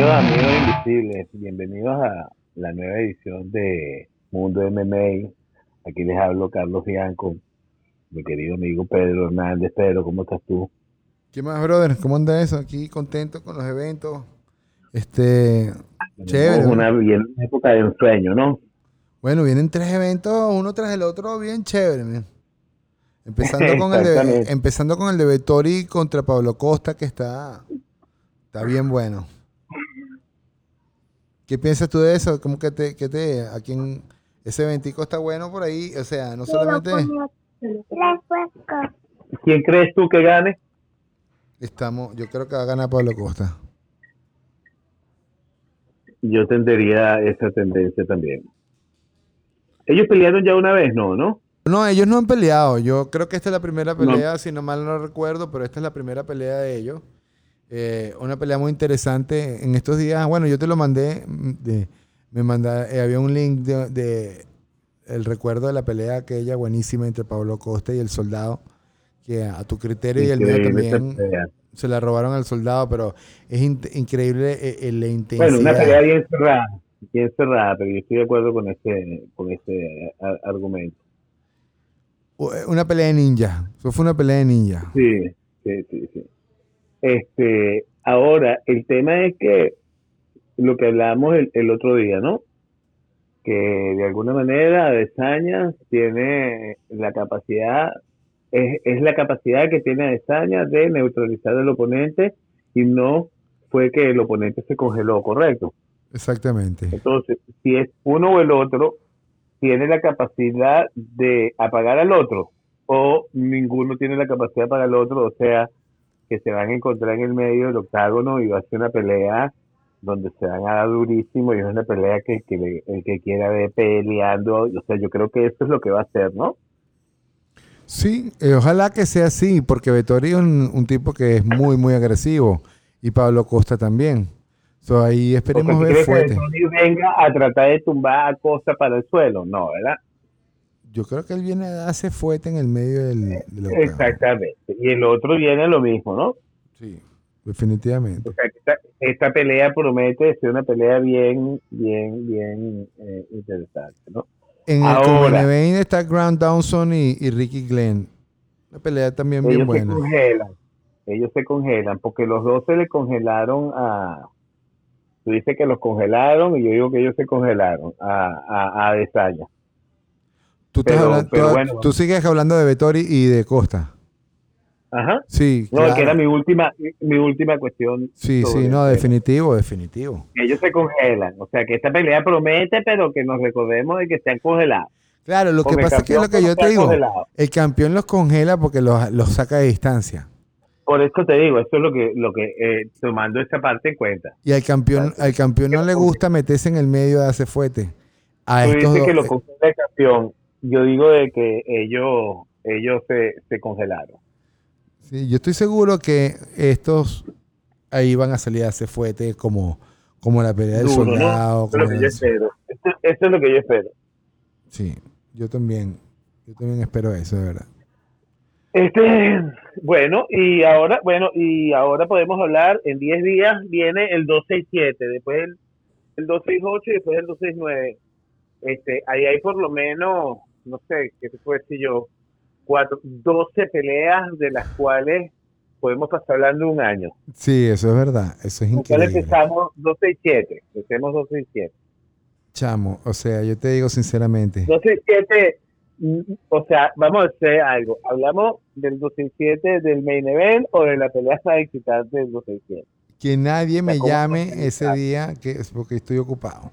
queridos amigos invisibles, bienvenidos a la nueva edición de Mundo MMA. Aquí les hablo Carlos Bianco, mi querido amigo Pedro Hernández. Pedro, ¿cómo estás tú? ¿Qué más, brother? ¿Cómo anda eso? Aquí contento con los eventos. Este, chévere. Una, bien, época de ensueño, ¿no? Bueno, vienen tres eventos, uno tras el otro, bien chévere. man. Empezando con, el de, empezando con el de Vettori contra Pablo Costa, que está, está bien bueno. ¿Qué piensas tú de eso? ¿Cómo que te, que te, a quién, ese eventico está bueno por ahí? O sea, no solamente ¿Quién crees tú que gane? estamos, yo creo que va a ganar Pablo Costa. Yo tendría esa tendencia también. Ellos pelearon ya una vez, ¿no? ¿No? No, ellos no han peleado. Yo creo que esta es la primera pelea, si no mal no recuerdo, pero esta es la primera pelea de ellos. Eh, una pelea muy interesante. En estos días, bueno, yo te lo mandé. de- me manda, eh, había un link de, de el recuerdo de la pelea aquella buenísima entre Pablo Costa y el soldado, que a tu criterio y el mío también se la robaron al soldado, pero es in- increíble eh, eh, la intensidad. Bueno, una pelea bien cerrada, bien cerrada, pero yo estoy de acuerdo con ese, con ese argumento. Una pelea de ninja. Eso fue una pelea de ninja. Sí, sí, sí, sí. Este, ahora, el tema es que lo que hablábamos el, el otro día, ¿no? Que de alguna manera Adesanya tiene la capacidad, es, es la capacidad que tiene Adesanya de neutralizar al oponente y no fue que el oponente se congeló, ¿correcto? Exactamente. Entonces, si es uno o el otro, tiene la capacidad de apagar al otro o ninguno tiene la capacidad apagar al otro, o sea, que se van a encontrar en el medio del octágono y va a ser una pelea donde se van a dar durísimo y es una pelea que, que el que quiera ver peleando, o sea, yo creo que eso es lo que va a hacer, ¿no? Sí, eh, ojalá que sea así, porque Vettori es un, un tipo que es muy, muy agresivo. Y Pablo Costa también. So, ahí esperemos ver ¿crees que fuerte. Tony venga a tratar de tumbar a Costa para el suelo? No, ¿verdad? Yo creo que él viene a darse fuerte en el medio del. Exactamente. Y el otro viene lo mismo, ¿no? Sí, definitivamente. O sea, esta, esta pelea promete ser una pelea bien, bien, bien eh, interesante, ¿no? En el Ahora. Event está Grant Dawson y, y Ricky Glenn. Una pelea también bien Ellos se buena. congelan, ellos se congelan, porque los dos se le congelaron a... Tú dices que los congelaron y yo digo que ellos se congelaron a, a, a Adesanya. Tú, pero- hablando- pero tú- bueno. tú sigues hablando de Vettori y de Costa. Ajá. Sí, No, claro. que era mi última, mi última cuestión. Sí, sí, no, definitivo, definitivo. Ellos se congelan, o sea que esta pelea promete, pero que nos recordemos de que están congelados. Claro, lo que pasa es que es lo que yo te digo. congelado. El campeón los congela porque los, los saca de distancia. Por eso te digo, esto es lo que, lo que eh, tomando esa parte en cuenta. Y al campeón, al campeón no le gusta meterse en el medio de hace fuerte. A Tú estos dices que lo congela el campeón. Yo digo de que ellos, ellos se, se congelaron. sí, yo estoy seguro que estos ahí van a salir a hacer fuerte como, como la pelea del Duro, ¿no? soldado. Como. Esto, esto es lo que yo espero. sí, yo también. Yo también espero eso, de verdad. Este, bueno, y ahora, bueno, y ahora podemos hablar, en 10 días viene el 267, después el, el 268 y después el 269. Este, ahí hay por lo menos, no sé, qué te puedo decir yo, cuatro, 12 peleas de las cuales podemos pasar hablando un año. Sí, eso es verdad. Eso es increíble. empezamos 267, empecemos 267. Chamo, o sea, yo te digo sinceramente. 267, mm, o sea, vamos a hacer algo. ¿Hablamos del 267 del main event o de la pelea más excitante del 267? Que nadie me sea, ¿cómo llame ese día que es porque estoy ocupado.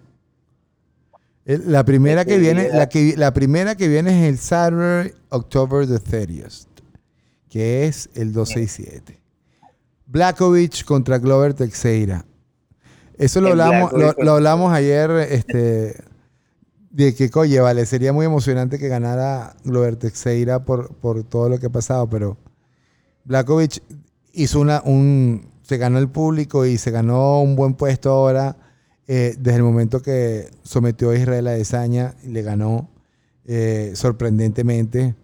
La primera que viene, la, que, la primera que viene es el Saturday, October the 30th, que es el 267. Blackovich contra Glover Teixeira. Eso lo hablamos, lo hablamos ayer, este, de que, oye, vale, sería muy emocionante que ganara Glover Teixeira por, por todo lo que ha pasado, pero Blackovich hizo una, un, se ganó el público y se ganó un buen puesto ahora eh, desde el momento que sometió a Israel a Desaña y le ganó eh, sorprendentemente,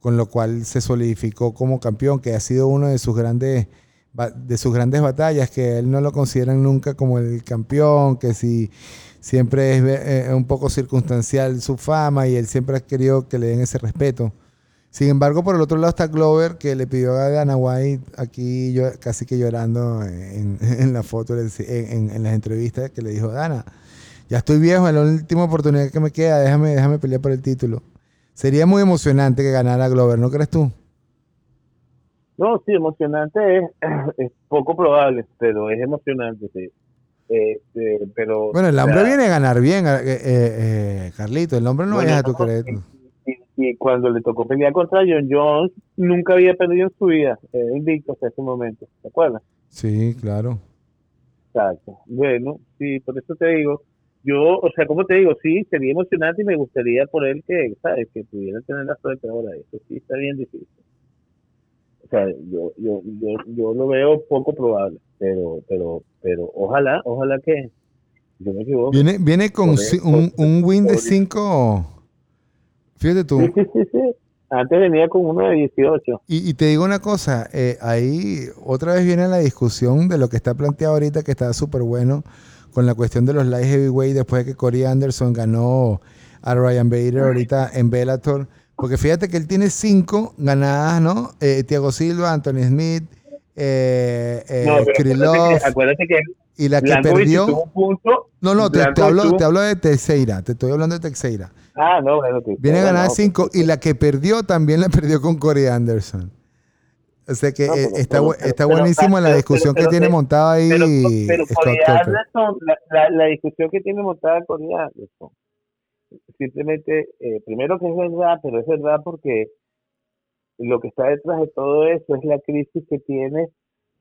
con lo cual se solidificó como campeón, que ha sido uno de sus grandes de sus grandes batallas, que él no lo consideran nunca como el campeón, que si siempre es eh, un poco circunstancial su fama y él siempre ha querido que le den ese respeto. Sin embargo, por el otro lado está Glover, que le pidió a Dana White, aquí yo casi que llorando en, la foto, en, en, las entrevistas, que le dijo, Dana, ya estoy viejo, es la última oportunidad que me queda, déjame, déjame pelear por el título. Sería muy emocionante que ganara Glover, ¿no crees tú? No, sí, emocionante es, es poco probable, pero es emocionante, sí. Este, pero, bueno, el hombre viene a ganar bien, eh, eh, eh Carlito, el hombre no bueno, a tu crédito y cuando le tocó pelear contra John Jones, nunca había perdido en su vida, era invicto hasta ese momento, ¿te acuerdas? Sí, claro. Exacto. Bueno, sí, por eso te digo, yo, o sea, como te digo, sí, sería emocionante y me gustaría por él que, ¿sabes? Que pudiera tener la suerte ahora, eso sí está bien difícil. O sea, yo, yo, yo, yo lo veo poco probable, pero, pero, pero ojalá, ojalá que, yo me equivoco. Viene, viene con un, un win de 5 Fíjate tú. Sí, sí, sí, Antes venía con uno de 18. Y, te digo una cosa, eh, ahí otra vez viene la discusión de lo que está planteado ahorita, que está súper bueno, con la cuestión de los light heavyweight después de que Corey Anderson ganó a Ryan Bader ahorita en Bellator. Porque fíjate que él tiene cinco ganadas, ¿no? Eh, Thiago Silva, Anthony Smith, eh, eh Krylov. Acuérdate que, y la que perdió. no, no, te, hablo, te hablo de Teixeira. Te estoy hablando de Teixeira. Ah, no, bueno, Viene a ganar 5 y la que perdió también la perdió con Corey Anderson. O sea que eh, está, está buenísimo la discusión que tiene montada ahí. Pero, Corey Anderson, la, la, discusión que tiene montada Corey Anderson, simplemente, eh, primero que es verdad, pero es verdad porque lo que está detrás de todo eso es la crisis que tiene.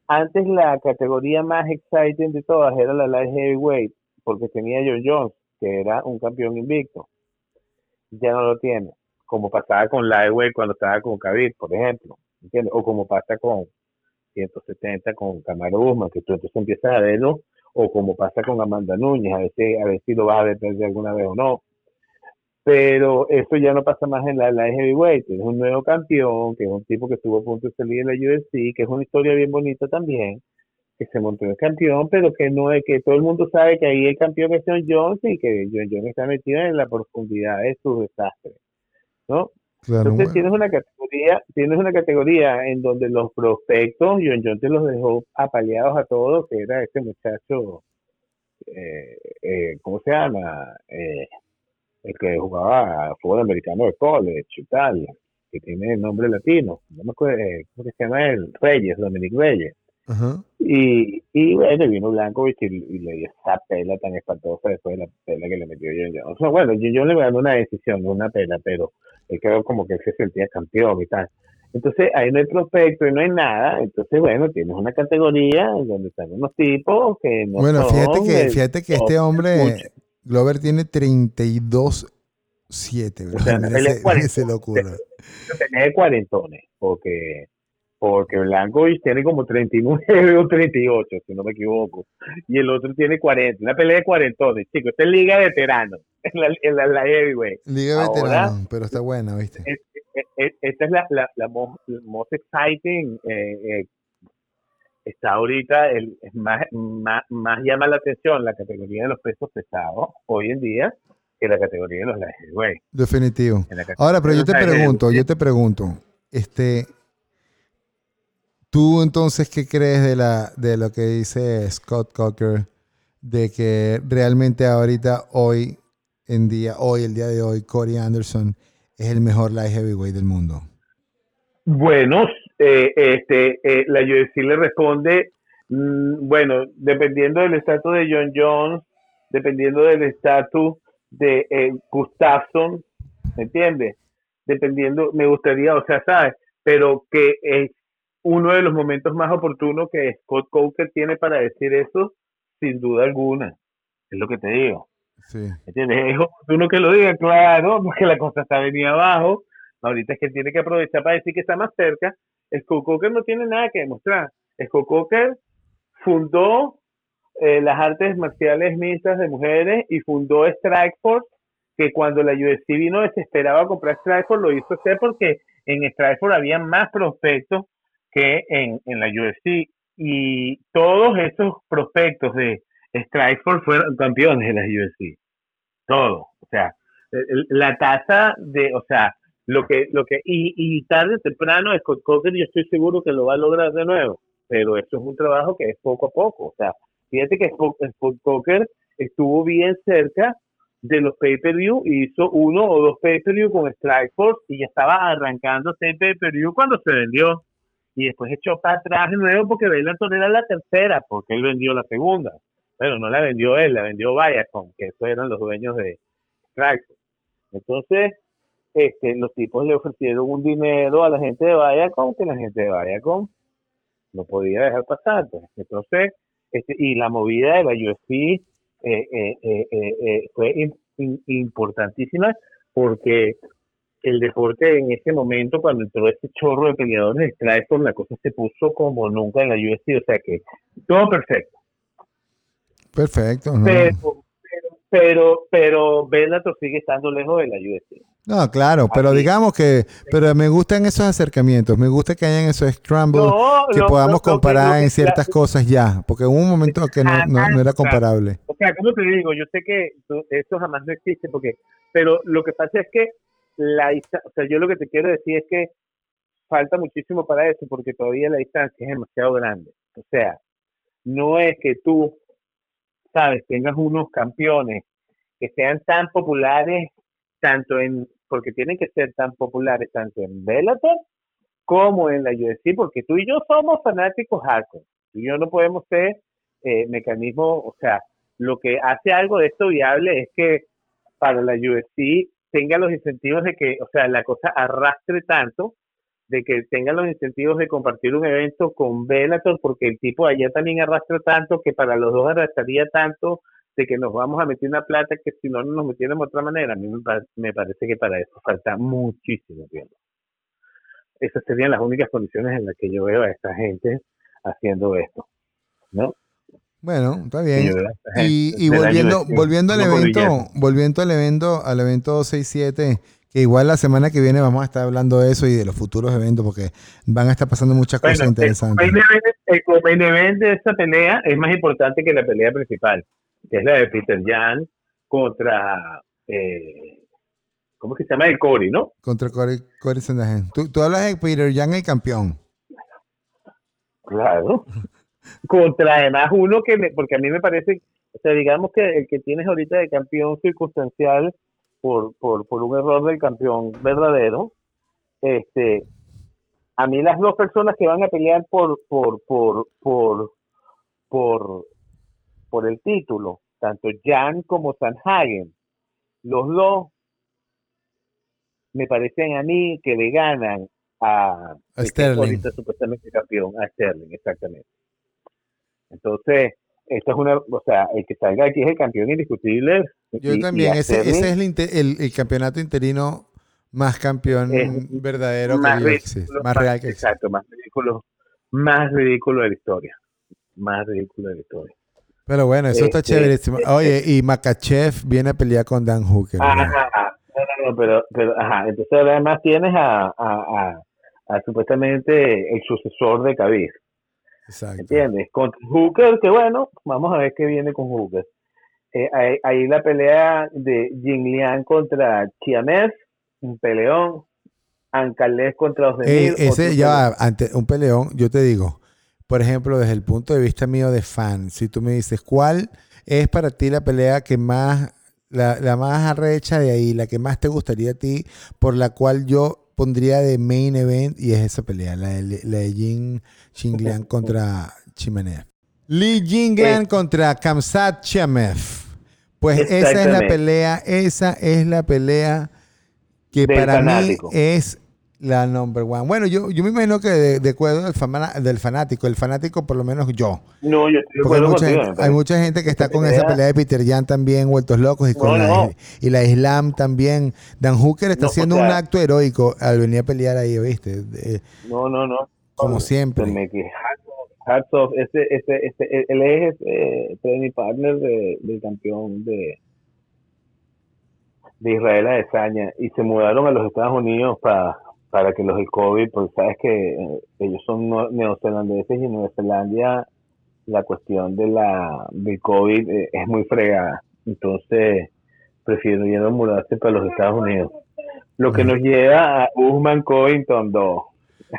Antes la categoría más exciting de todas era la light heavyweight, porque tenía John Jones, que era un campeón invicto ya no lo tiene, como pasaba con Lightweight cuando estaba con Khabib, por ejemplo, ¿entiendes? O como pasa con 170 con Camaro Guzmán, que tú entonces empiezas a verlo, o como pasa con Amanda Núñez, a ver a ver si lo vas a ver de alguna vez o no. Pero eso ya no pasa más en la, la heavyweight, es un nuevo campeón, que es un tipo que estuvo a punto de salir en la UFC, que es una historia bien bonita también, que se montó el campeón, pero que no es que todo el mundo sabe que ahí el campeón es John Jones y que John Jones está metido en la profundidad de sus desastres, ¿no? Entonces tienes una categoría, tienes una categoría en donde los prospectos, John Jones te los dejó apaleados a todos, que era este muchacho, eh, eh, ¿cómo se llama? Eh, el que jugaba fútbol americano de college y tal, que tiene el nombre latino, no me acuerdo, ¿cómo se llama él? Reyes, Dominic Reyes. Y, y bueno, vino Blanco y, le dio esa pela tan espantosa después de la pela que le metió John O sea, bueno, yo le dando una decisión, no una pela, pero él quedó como que se sentía campeón y tal. Entonces, ahí no hay prospecto y no hay nada. Entonces, bueno, tienes una categoría donde están unos tipos que no Bueno, fíjate que, fíjate que este hombre, Glover, tiene 32 7, o sea, se le ocurre. Tiene cuarentones, porque porque Blankovic tiene como 39 o 38, si no me equivoco, y el otro tiene 40, una pelea de cuarentones, chicos, esta es Liga de Veteranos, en la, en la, la Heavyweight. Liga de Veteranos, pero está buena, ¿viste? esta es la, la, la most, exciting, eh, eh, está ahorita, el, más, más, más llama la atención la categoría de los pesos pesados hoy en día que la categoría de los heavyweight. Definitivo. Ahora, pero yo te pregunto, yo te pregunto, este ¿Tú entonces qué crees de, la, de lo que dice Scott Coker? De que realmente ahorita, hoy en día, hoy, el día de hoy, Corey Anderson es el mejor light heavyweight del mundo. Bueno, eh, este, eh, la UFC le responde, mm, bueno, dependiendo del estatus de John Jones, dependiendo del estatus de eh, Gustafsson, ¿me entiendes? Dependiendo, me gustaría, o sea, ¿sabes? Pero que es uno de los momentos más oportunos que Scott Coker tiene para decir eso, sin duda alguna. Es lo que te digo. Sí. ¿Entiendes? Es oportuno que lo diga, claro, porque la cosa está venida abajo. Ahorita es que tiene que aprovechar para decir que está más cerca. Scott Coker no tiene nada que demostrar. Scott Coker fundó eh, las artes marciales mixtas de mujeres y fundó Strikeforce, que cuando la UFC vino desesperaba a comprar Strikeforce, lo hizo hacer porque en Strikeforce había más prospectos que en, en la UFC y todos esos prospectos de Strikeforce fueron campeones de las UFC. Todo. O sea, la tasa de, o sea, lo que, lo que, y, y tarde o temprano Scott Coker yo estoy seguro que lo va a lograr de nuevo, pero eso es un trabajo que es poco a poco. O sea, fíjate que Scott Coker estuvo bien cerca de los pay-per-view hizo uno o dos pay-per-view con Strikeforce y ya estaba arrancando ese pay-per-view cuando se vendió. Y después echó para atrás de nuevo porque Bellator era la tercera, porque él vendió la segunda. Pero no la vendió él, la vendió Viacom, que esos eran los dueños de Strikeforce. Entonces, este, los tipos le ofrecieron un dinero a la gente de Viacom que la gente de Viacom no podía dejar pasar. Entonces, este, y la movida de la UFC eh, eh, eh, eh, fue importantísima porque el deporte en ese momento, cuando entró ese chorro de peleadores de por la cosa se puso como nunca en la UFC, o sea que todo perfecto. Perfecto. Pero, pero, pero Bellator sigue estando lejos de la UFC. No, claro, pero digamos que, pero me gustan esos acercamientos, me gusta que hayan esos scrambles que podamos comparar en ciertas cosas ya, porque en un momento que no, no, era comparable. O sea, como te digo, yo sé que esto jamás no existe, porque, pero lo que pasa es que la, o sea, yo lo que te quiero decir es que falta muchísimo para eso, porque todavía la distancia es demasiado grande. O sea, no es que tú, sabes, tengas unos campeones que sean tan populares tanto en porque tienen que ser tan populares tanto en Bellator como en la UFC, porque tú y yo somos fanáticos hardcore. Tú y yo no podemos ser eh, mecanismo, o sea, lo que hace algo de esto viable es que para la UFC tenga los incentivos de que, o sea, la cosa arrastre tanto, de que tenga los incentivos de compartir un evento con Bellator, porque el tipo allá también arrastra tanto, que para los dos arrastraría tanto, de que nos vamos a meter una plata que si no, no nos metiéramos de otra manera. A mí me, parece que para eso falta muchísimo tiempo. Esas serían las únicas condiciones en las que yo veo a esta gente haciendo esto, ¿no? Bueno, está bien. Y, volviendo, volviendo al evento, volviendo al evento, al evento 6-7, que igual la semana que viene vamos a estar hablando de eso y de los futuros eventos, porque van a estar pasando muchas cosas interesantes. El main event de esta pelea es más importante que la pelea principal que es la de Peter Jan contra, eh, ¿cómo que se llama? El Cory, ¿no? Contra Cory, Cory ¿Tú, tú hablas de Peter Jan, el campeón. Claro. contra además uno que, me, porque a mí me parece, o sea, digamos que el que tienes ahorita de campeón circunstancial por, por, por un error del campeón verdadero, este, a mí las dos personas que van a pelear por, por, por, por, por por el título, tanto Jan como Sanhagen, los dos me parecen a mí que le ganan a, Sterling. supuestamente campeón, a Sterling, exactamente. Entonces, esto es una, o sea, el que salga aquí es el campeón indiscutible. Yo también, ese, ese, es el, el, campeonato interino más campeón verdadero más que existe, más real que Exacto, más ridículo, más ridículo de la historia. Más ridículo de la historia. Pero bueno, eso está este, chéverísimo. Eh, Oye, y Makachev viene a pelear con Dan Hooker. Ajá, no, no, pero, pero, ajá, entonces además tienes a, a, a, supuestamente el sucesor de Khabib. Exacto. ¿Entiendes? Con Hooker, que bueno, vamos a ver qué viene con Hooker. Eh, ahí, la pelea de Jin Liang contra Chiames, un peleón. Ancalés contra los eh, Ese ya, ante un peleón, yo te digo, por ejemplo, desde el punto de vista mío de fan, si tú me dices, ¿cuál es para ti la pelea que más, la, más arrecha de ahí, la que más te gustaría a ti, por la cual yo pondría de main event y es esa pelea, la de, la de Jin Xingliang contra Chimanev. Li Jinglan contra Kamsat Chimaev. Pues esa es la pelea, esa es la pelea que para mí es la number one. Bueno, yo, yo me imagino que de, acuerdo del, del fanático, el fanático por lo menos yo. No, yo estoy hay mucha, gente, hay mucha gente que está con esa pelea de Peter Jan también, vueltos locos, y con la, y la Islam también. Dan Hooker está haciendo un acto heroico al venir a pelear ahí, ¿viste? no, no, no. Como siempre. Hats off, este, este, este, él es eh, training partner de, del campeón de, de Israel Adesanya y se mudaron a los Estados Unidos para para que los del COVID, pues sabes que eh, ellos son neozelandeses y en Nueva Zelanda la cuestión de la del COVID eh, es muy fregada. Entonces, prefirieron mudarse para los Estados Unidos. Lo que nos lleva a Usman Covington 2.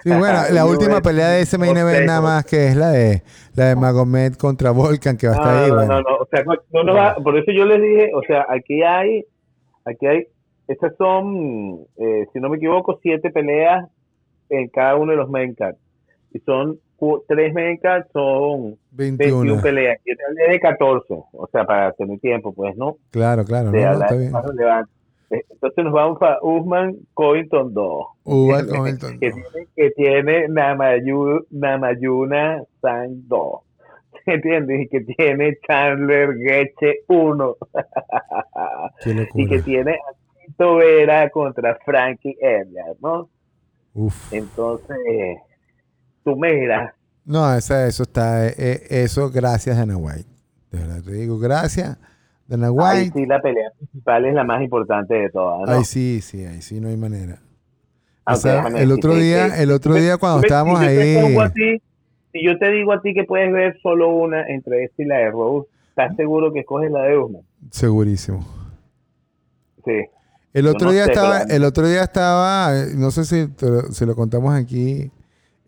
Sí, bueno, la última pelea de ese main event nada más que es la de la de Magomed contra Volkan que va a estar ahí. No, no, no, o sea, no, no va, por eso yo les dije, o sea, aquí hay, aquí hay, estas son, eh, si no me equivoco, siete peleas en cada uno de los main cards. Y son tres main cards, son 21, peleas. Y este es de 14, o sea, para tener tiempo, pues, ¿no? Claro, claro. No, está bien. Entonces nos vamos para Usman Covington 2. Usman Covington 2. Que tiene, que tiene Namayuna San 2. ¿Entiendes? Y que tiene Chandler Geche 1. y que tiene Tito Vera contra Frankie Edgar, ¿no? Uf. Entonces, tú me dirás. No, eso, eso está, eh, eso gracias a White. De verdad te digo, gracias Ahí sí, la pelea principal es la más importante de todas. ¿no? Ahí sí, sí, ahí sí no hay manera. el otro día, el otro día cuando estábamos ahí. si yo te digo a ti que puedes ver solo una entre esta y la de Rose, ¿estás seguro que escoges la de Usman? Segurísimo. Sí. El otro día estaba, el otro día estaba, no sé si, si lo contamos aquí,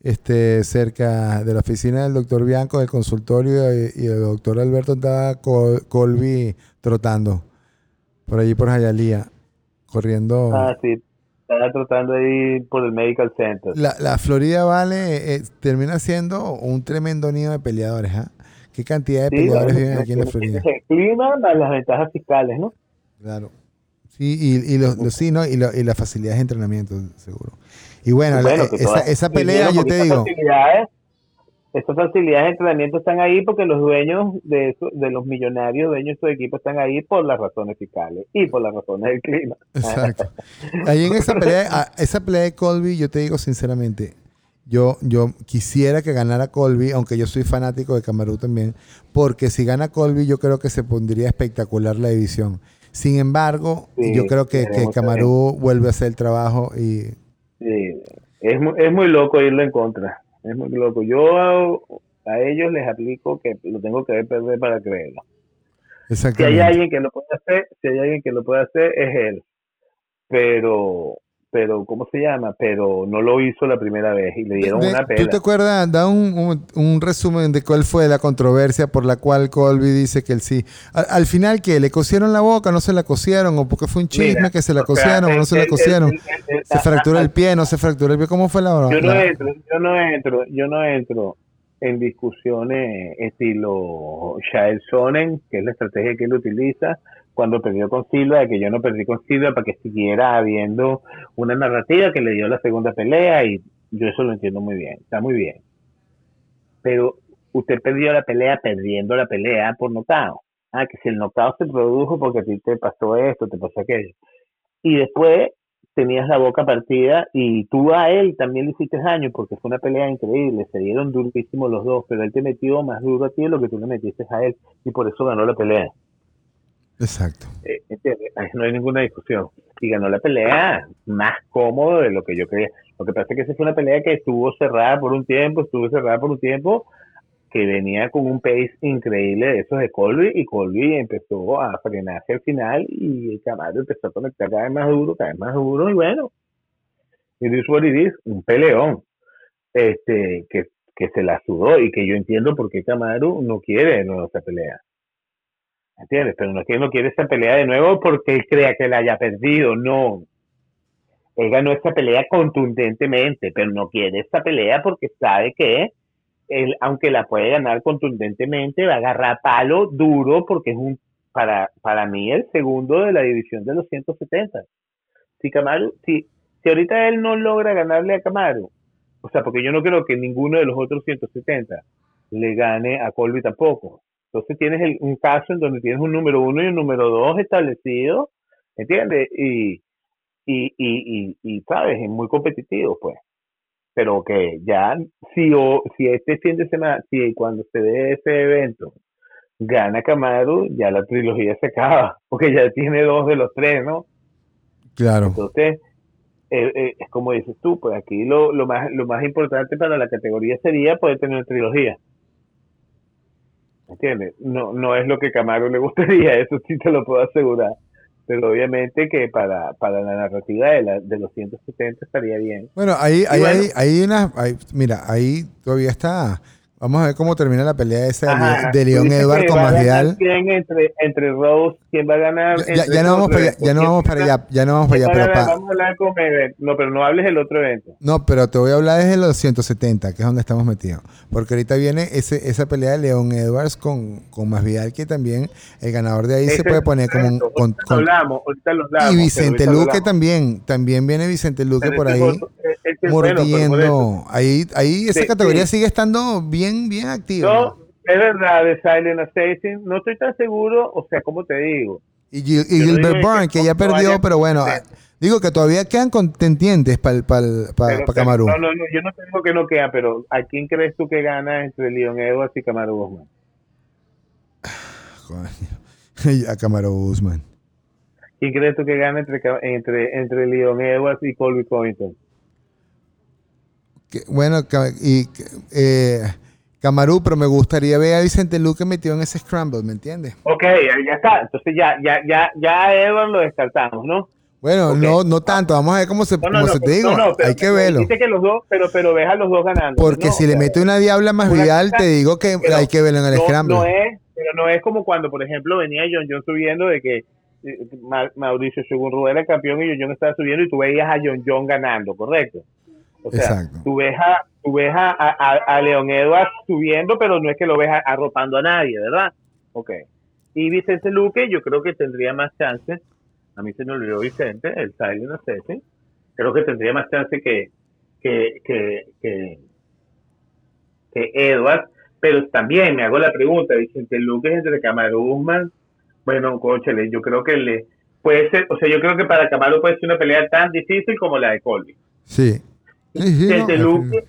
este, cerca de la oficina del doctor Bianco, del consultorio, y, el doctor Alberto estaba Colby trotando por allí por Jayalía, corriendo. Ah, sí, estaba trotando ahí por el Medical Center. La, Florida Vale eh, termina siendo un tremendo nido de peleadores, ¿ah? ¿Qué cantidad de peleadores viven aquí en la Florida? El clima, las ventajas fiscales, ¿no? Claro. Sí, y, y, los, sí, ¿no? y, y las facilidades de entrenamiento, seguro. Y bueno, esa, pelea, yo te digo. Esas facilidades de entrenamiento están ahí porque los dueños de, de los millonarios dueños de estos equipos están ahí por las razones fiscales y por las razones del clima. Exacto. Ahí en esa pelea, esa pelea de Colby, yo te digo sinceramente, yo, yo quisiera que ganara Colby, aunque yo soy fanático de Camarú también, porque si gana Colby yo creo que se pondría espectacular la división. Sin embargo, yo creo que, que Camarú vuelve a hacer el trabajo y Sí, es, es muy loco irlo en contra. Es muy loco. Yo a, ellos les aplico que lo tengo que ver perder para creerlo. Si hay alguien que lo puede hacer, si hay alguien que lo puede hacer, es él. Pero pero ¿cómo se llama? Pero no lo hizo la primera vez y le dieron una pena. ¿Tú te acuerdas? Da un, un, resumen de cuál fue la controversia por la cual Colby dice que él sí. Al, final, ¿qué? ¿Le cosieron la boca? ¿No se la cosieron? ¿O porque fue un chisme que se la cosieron o no se la cosieron? ¿Se fracturó el pie? ¿No se fracturó el pie? ¿Cómo fue la hora? Yo no entro, yo no entro, yo no entro en discusiones estilo Shael Sonnen, que es la estrategia que él utiliza, cuando perdió con Silva, de que yo no perdí con Silva para que siguiera habiendo una narrativa que le dio la segunda pelea y yo eso lo entiendo muy bien, está muy bien. Pero usted perdió la pelea perdiendo la pelea por notado. Ah, que si el notado se produjo porque a ti te pasó esto, te pasó aquello. Y después tenías la boca partida y tú a él también le hiciste daño porque fue una pelea increíble, se dieron durísimos los dos, pero él te metió más duro a ti de lo que tú le metiste a él y por eso ganó la pelea. Exacto. Eh, no hay ninguna discusión. Y ganó la pelea más cómodo de lo que yo creía. Lo que pasa es que esa fue una pelea que estuvo cerrada por un tiempo, estuvo cerrada por un tiempo, que venía con un pace increíble de esos de Colby, y Colby empezó a frenarse al final, y el Camaro empezó a conectar cada vez más duro, cada vez más duro, y bueno, y this what it un peleón, este, que, que se la sudó, y que yo entiendo por qué Camaro no quiere esa pelea ¿Entiendes? Pero no es que no quiere esa pelea de nuevo porque él crea que la haya perdido, no. Él ganó esa pelea contundentemente, pero no quiere esa pelea porque sabe que él, aunque la puede ganar contundentemente, va a agarrar palo duro porque es un, para, para mí, el segundo de la división de los 170. Si Camaro, si, si ahorita él no logra ganarle a Camaro, o sea, porque yo no creo que ninguno de los otros 170 le gane a Colby tampoco. Entonces tienes un caso en donde tienes un número uno y un número dos establecido, ¿entiendes? Y, y, y, y, ¿sabes? Es muy competitivo, pues. Pero que ya, si, o, si este fin de semana, si cuando se dé ese evento, gana Camaro, ya la trilogía se acaba, porque ya tiene dos de los tres, ¿no? Claro. Entonces, eh, es como dices tú, pues aquí lo, lo, más, lo más importante para la categoría sería poder tener una trilogía. ¿Entiendes? No, no es lo que Camaro le gustaría, eso sí te lo puedo asegurar. Pero obviamente que para, para la narrativa de, la, de los 170 estaría bien. Bueno, ahí, ahí, hay, hay una. mira, ahí todavía está Vamos a ver cómo termina la pelea esa de, León Edward con Masvidal. ¿Quién entre, entre Rose? ¿Quién va a ganar? Ya, no vamos para allá, ya no vamos para allá, ya no vamos para allá. Pero vamos a hablar con No, pero no hables del otro evento. No, pero te voy a hablar desde los 170, que es donde estamos metidos. Porque ahorita viene ese, esa pelea de León Edwards con, con Masvidal, que también el ganador de ahí se puede poner como un... Con, hablamos, ahorita los y Vicente Luque también, también viene Vicente Luque por ahí mordiendo. Ahí, ahí esa categoría sigue estando bien, bien activa. No, es verdad, de Silent Assassin. No estoy tan seguro, o sea, ¿cómo te digo? Y, Gilbert Byrne, que, ya perdió, pero bueno, digo que todavía quedan contendientes para pa, pa, Camarú. No, no, no, yo no tengo que no queda, pero ¿a quién crees tú que gana entre Leon Edwards y Camarú Guzmán? a Camarú Guzmán. ¿Quién crees tú que gana entre, entre, entre Leon Edwards y Colby Covington? bueno, y eh, Camarú, pero me gustaría ver a Vicente Luque metido en ese scramble, ¿me entiendes? Ok, ya está. Entonces ya, ya, ya, ya Edward lo descartamos, ¿no? Bueno, no, no tanto. Vamos a ver cómo se, cómo se te digo. hay que verlo. Dice que los dos, pero, pero ves a los dos ganando. Porque si le mete una diabla más vial, te digo que hay que verlo en el scramble. No es, pero no es como cuando, por ejemplo, venía John John subiendo de que eh, Mauricio Según era campeón y John John estaba subiendo y tú veías a John John ganando, ¿correcto? O sea, tú ves, a, tú ves a, a, León Edwards subiendo, pero no es que lo ves arropando a nadie, ¿verdad? Ok. Y Vicente Luque, yo creo que tendría más chances. A mí se me olvidó Vicente, el Silent Assassin. Creo que tendría más chance que, que, que, que, que Edwards. Pero también me hago la pregunta, Vicente Luque es entre Camaro Guzmán. Bueno, cóchale, yo creo que le puede ser, o sea, yo creo que para Camaro puede ser una pelea tan difícil como la de Colby. Sí, Vicente Luque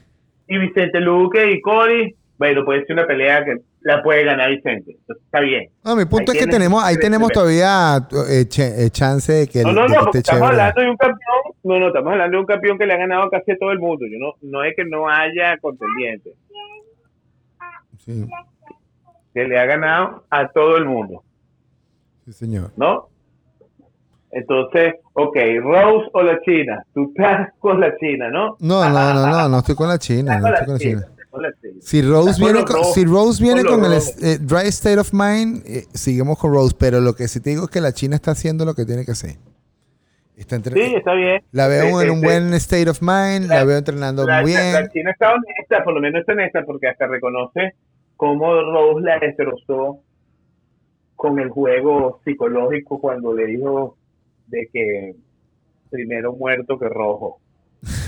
y Vicente Luque y Cody, bueno, puede ser una pelea que la puede ganar Vicente. está bien. No, mi punto es que tenemos, ahí tenemos todavía eh, eh, chance de que. No, no, no, estamos hablando de un campeón. No, no, estamos hablando de un campeón que le ha ganado casi a todo el mundo. Yo no, no es que no haya contendientes. Sí. Que le ha ganado a todo el mundo. Sí, señor. ¿No? Entonces, ok, Rose o la China. Tú estás con la China, ¿no? No, no, no, no, no estoy con la China. No estoy con la China. Si Rose viene con, si Rose viene con el eh, Dry State of Mind, eh, seguimos con Rose. Pero lo que sí te digo es que la China está haciendo lo que tiene que hacer. Está sí, está bien. La veo en un buen state of mind, la, veo entrenando muy bien. La China está honesta, por lo menos está honesta, porque hasta reconoce cómo Rose la destrozó con el juego psicológico cuando le dijo de que primero muerto que rojo,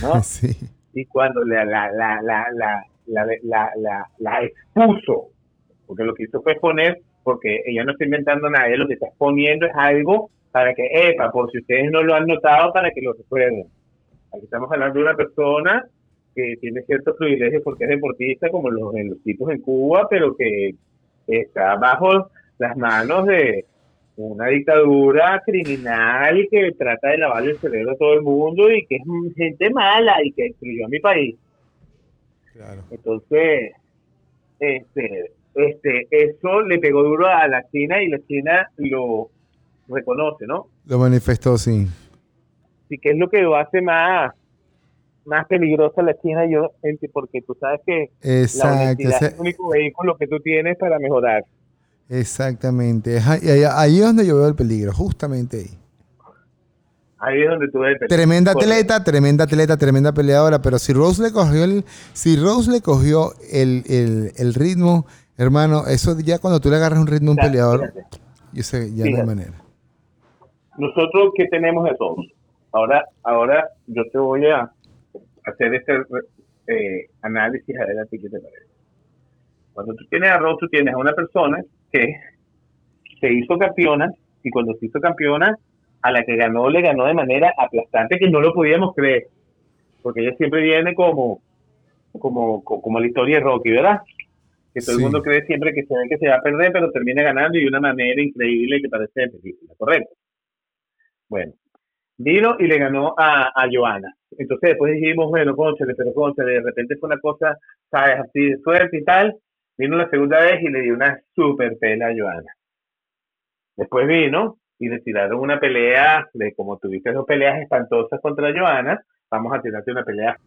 ¿no? sí. Y cuando la, la, la, la, la, la, la, expuso, porque lo que hizo fue poner, porque ella no está inventando nada, ella lo que está poniendo es algo para que, epa, por si ustedes no lo han notado, para que lo recuerden. Aquí estamos hablando de una persona que tiene ciertos privilegios porque es deportista, como los, los tipos en Cuba, pero que está bajo las manos de, una dictadura criminal y que trata de lavar el cerebro a todo el mundo y que es gente mala y que destruyó a mi país. Entonces, este, este, eso le pegó duro a la China y la China lo reconoce, ¿no? Lo manifestó, sí. Sí, que es lo que lo hace más más peligrosa la China yo porque tú sabes que la es el único vehículo que tú tienes para mejorar. Exactamente. Ahí, es donde yo veo el peligro, justamente ahí. Ahí es donde tú ves el peligro. Tremenda atleta, tremenda atleta, tremenda peleadora, pero si Rose le cogió el, si Rose le cogió el, ritmo, hermano, eso ya cuando tú le agarras un ritmo a un peleador, y ya no hay manera. Nosotros que tenemos de todos. Ahora, ahora yo te voy a hacer este eh, análisis adelante, ¿qué te parece? Cuando tú tienes a Rose, tú tienes a una persona que se hizo campeona y cuando se hizo campeona, a la que ganó, le ganó de manera aplastante que no lo podíamos creer. Porque ella siempre viene como, como, como la historia de Rocky, ¿verdad? Que todo el mundo cree siempre que se ve que se va a perder, pero termina ganando y de una manera increíble que parece de película, ¿correcto? Bueno, Vino y le ganó a, a Joana. Entonces después dijimos, bueno, conchale, pero conchale, de repente fue una cosa, sabes, así de suerte y tal. Vino la segunda vez y le dio una super pela a Joana. Después vino y le tiraron una pelea, de como tuviste dos peleas espantosas contra Joana, vamos a tirarte una pelea.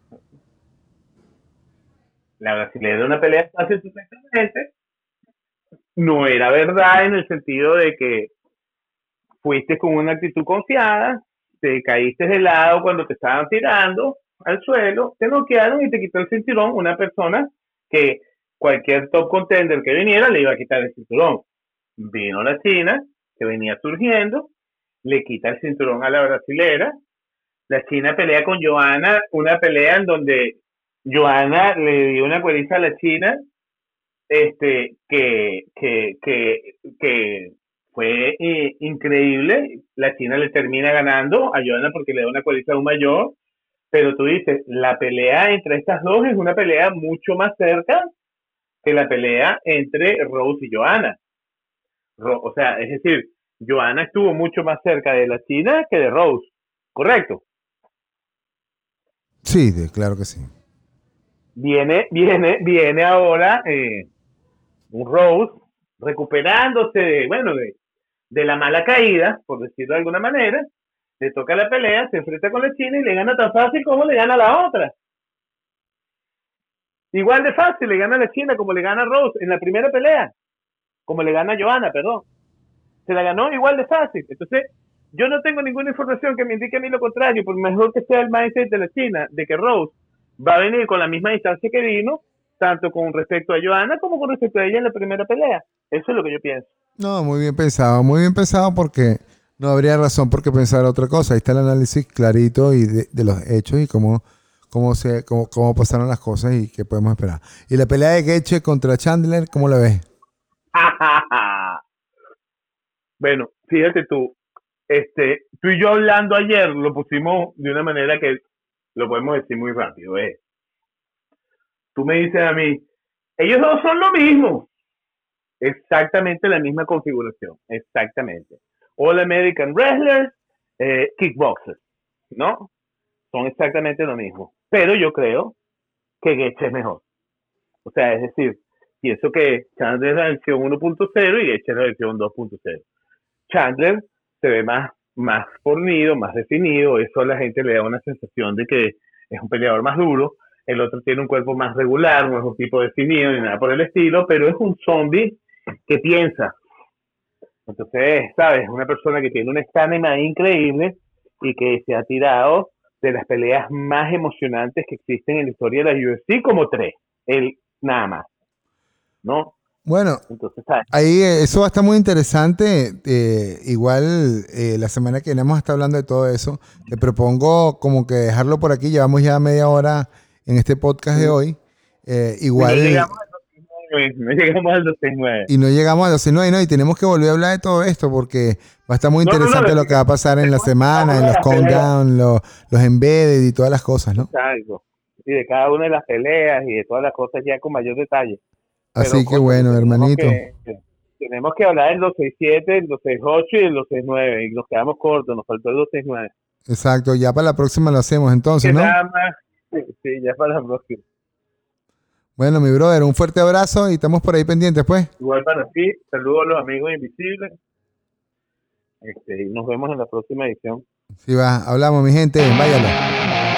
La brasileña una pelea fácil supuestamente. No era verdad en el sentido de que fuiste con una actitud confiada, te caíste de lado cuando te estaban tirando al suelo, te noquearon y te quitó el cinturón una persona que cualquier top contender que viniera le iba a quitar el cinturón. Vino la China, que venía surgiendo, le quita el cinturón a la brasilera, la China pelea con Joana, una pelea en donde Joana le dio una cueriza a la China, este, que, que, que, que fue eh, increíble. La China le termina ganando a Joana porque le da una cualiza a un mayor. Pero tú dices, la pelea entre estas dos es una pelea mucho más cerca que la pelea entre Rose y Joana. o sea, es decir, Joana estuvo mucho más cerca de la China que de Rose, ¿correcto? Sí, claro que sí. Viene, viene, viene ahora eh, un Rose recuperándose de, bueno, de, de la mala caída, por decirlo de alguna manera, le toca la pelea, se enfrenta con la China y le gana tan fácil como le gana a la otra. Igual de fácil, le gana a la China como le gana a Rose en la primera pelea, como le gana a Johanna, perdón. Se la ganó igual de fácil. Entonces, yo no tengo ninguna información que me indique a mí lo contrario, por mejor que sea el mindset de la China, de que Rose va a venir con la misma distancia que vino, tanto con respecto a Johanna como con respecto a ella en la primera pelea. Eso es lo que yo pienso. No, muy bien pensado, muy bien pensado porque no habría razón por qué pensar otra cosa. Ahí está el análisis clarito y de, los hechos y cómo, cómo, se, cómo, cómo, pasaron las cosas y qué podemos esperar. Y la pelea de Getche contra Chandler, ¿cómo la ves? bueno, fíjate tú, este, tú y yo hablando ayer lo pusimos de una manera que lo podemos decir muy rápido. ¿eh? Tú me dices a mí, ellos dos son lo mismo. Exactamente la misma configuración, exactamente. All American Wrestlers, eh, Kickboxers, ¿no? Son exactamente lo mismo. Pero yo creo que Getch es mejor. O sea, es decir, pienso que Chandler es la versión 1.0 y Getch es la versión 2.0. Chandler se ve más, más fornido, más definido, eso a la gente le da una sensación de que es un peleador más duro. El otro tiene un cuerpo más regular, no es un tipo definido ni nada por el estilo, pero es un zombie que piensa. Entonces, ¿sabes? Una persona que tiene un estamina increíble y que se ha tirado de las peleas más emocionantes que existen en la historia de la UFC como tres. Él nada más. ¿No? Bueno, Entonces, ahí eh, eso va a estar muy interesante. Eh, igual eh, la semana que viene vamos a estar hablando de todo eso. Te propongo como que dejarlo por aquí. Llevamos ya media hora en este podcast de hoy. igual no llegamos al 269. Y no llegamos al 269, no, y tenemos que volver a hablar de todo esto porque va a estar muy interesante lo que va a pasar en la semana, en los countdown, los, los embedded y todas las cosas, ¿no? Exacto. Y de cada una de las peleas y de todas las cosas ya con mayor detalle. Así que bueno, hermanito. tenemos que hablar del 267, el 268 y el 269 y nos quedamos cortos, nos faltó el 269. Exacto, ya para la próxima lo hacemos entonces, ¿no? sí, ya para la próxima. Bueno, mi brother, un fuerte abrazo y estamos por ahí pendientes, pues. Igual para ti, saludos a los amigos invisibles. Este, y nos vemos en la próxima edición. Sí, va, hablamos, mi gente, váyalo.